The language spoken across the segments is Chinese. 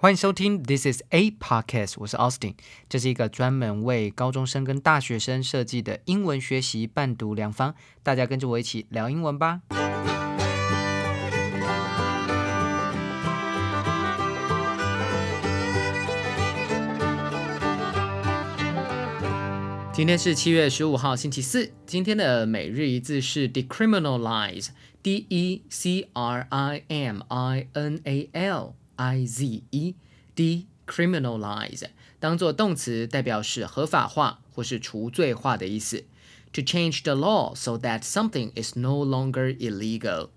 欢迎收听 This is a podcast，我是 Austin，这是一个专门为高中生跟大学生设计的英文学习伴读良方，大家跟着我一起聊英文吧。今天是七月十五号，星期四。今天的每日一字是 decriminalize，d e c r i m i n a l。i z e decriminalize 当做动词，代表是合法化或是除罪化的意思。To change the law so that something is no longer illegal。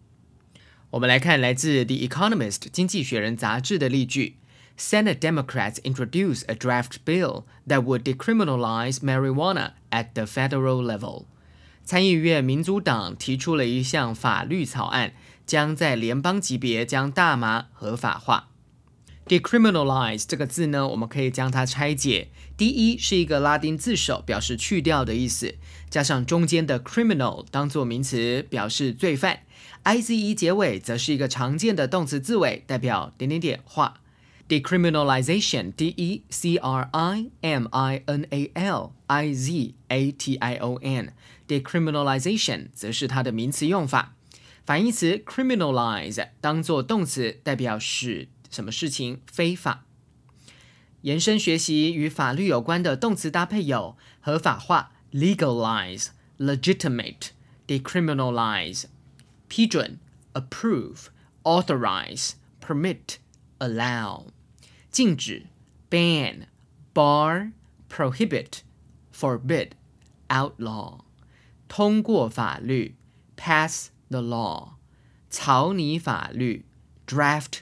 我们来看来自《The Economist》经济学人杂志的例句：Senate Democrats introduced a draft bill that would decriminalize marijuana at the federal level。参议院民主党提出了一项法律草案，将在联邦级别将大麻合法化。 Decriminalize 这个字呢，我们可以将它拆解。第一是一个拉丁字首，表示去掉的意思，加上中间的 criminal 当做名词，表示罪犯。i z e 结尾则是一个常见的动词字尾，代表点点点化。decriminalization，d e c r i m i n a l i z a t i o n，decriminalization 则是它的名词用法。反义词 criminalize 当做动词，代表使。什么事情非法？延伸学习与法律有关的动词搭配有合法化 （legalize）、legitimate、decriminalize、批准 （approve）、authorize、permit、allow、禁止 （ban）、bar、prohibit、forbid、outlaw、通过法律 （pass the law）、草拟法律 （draft）。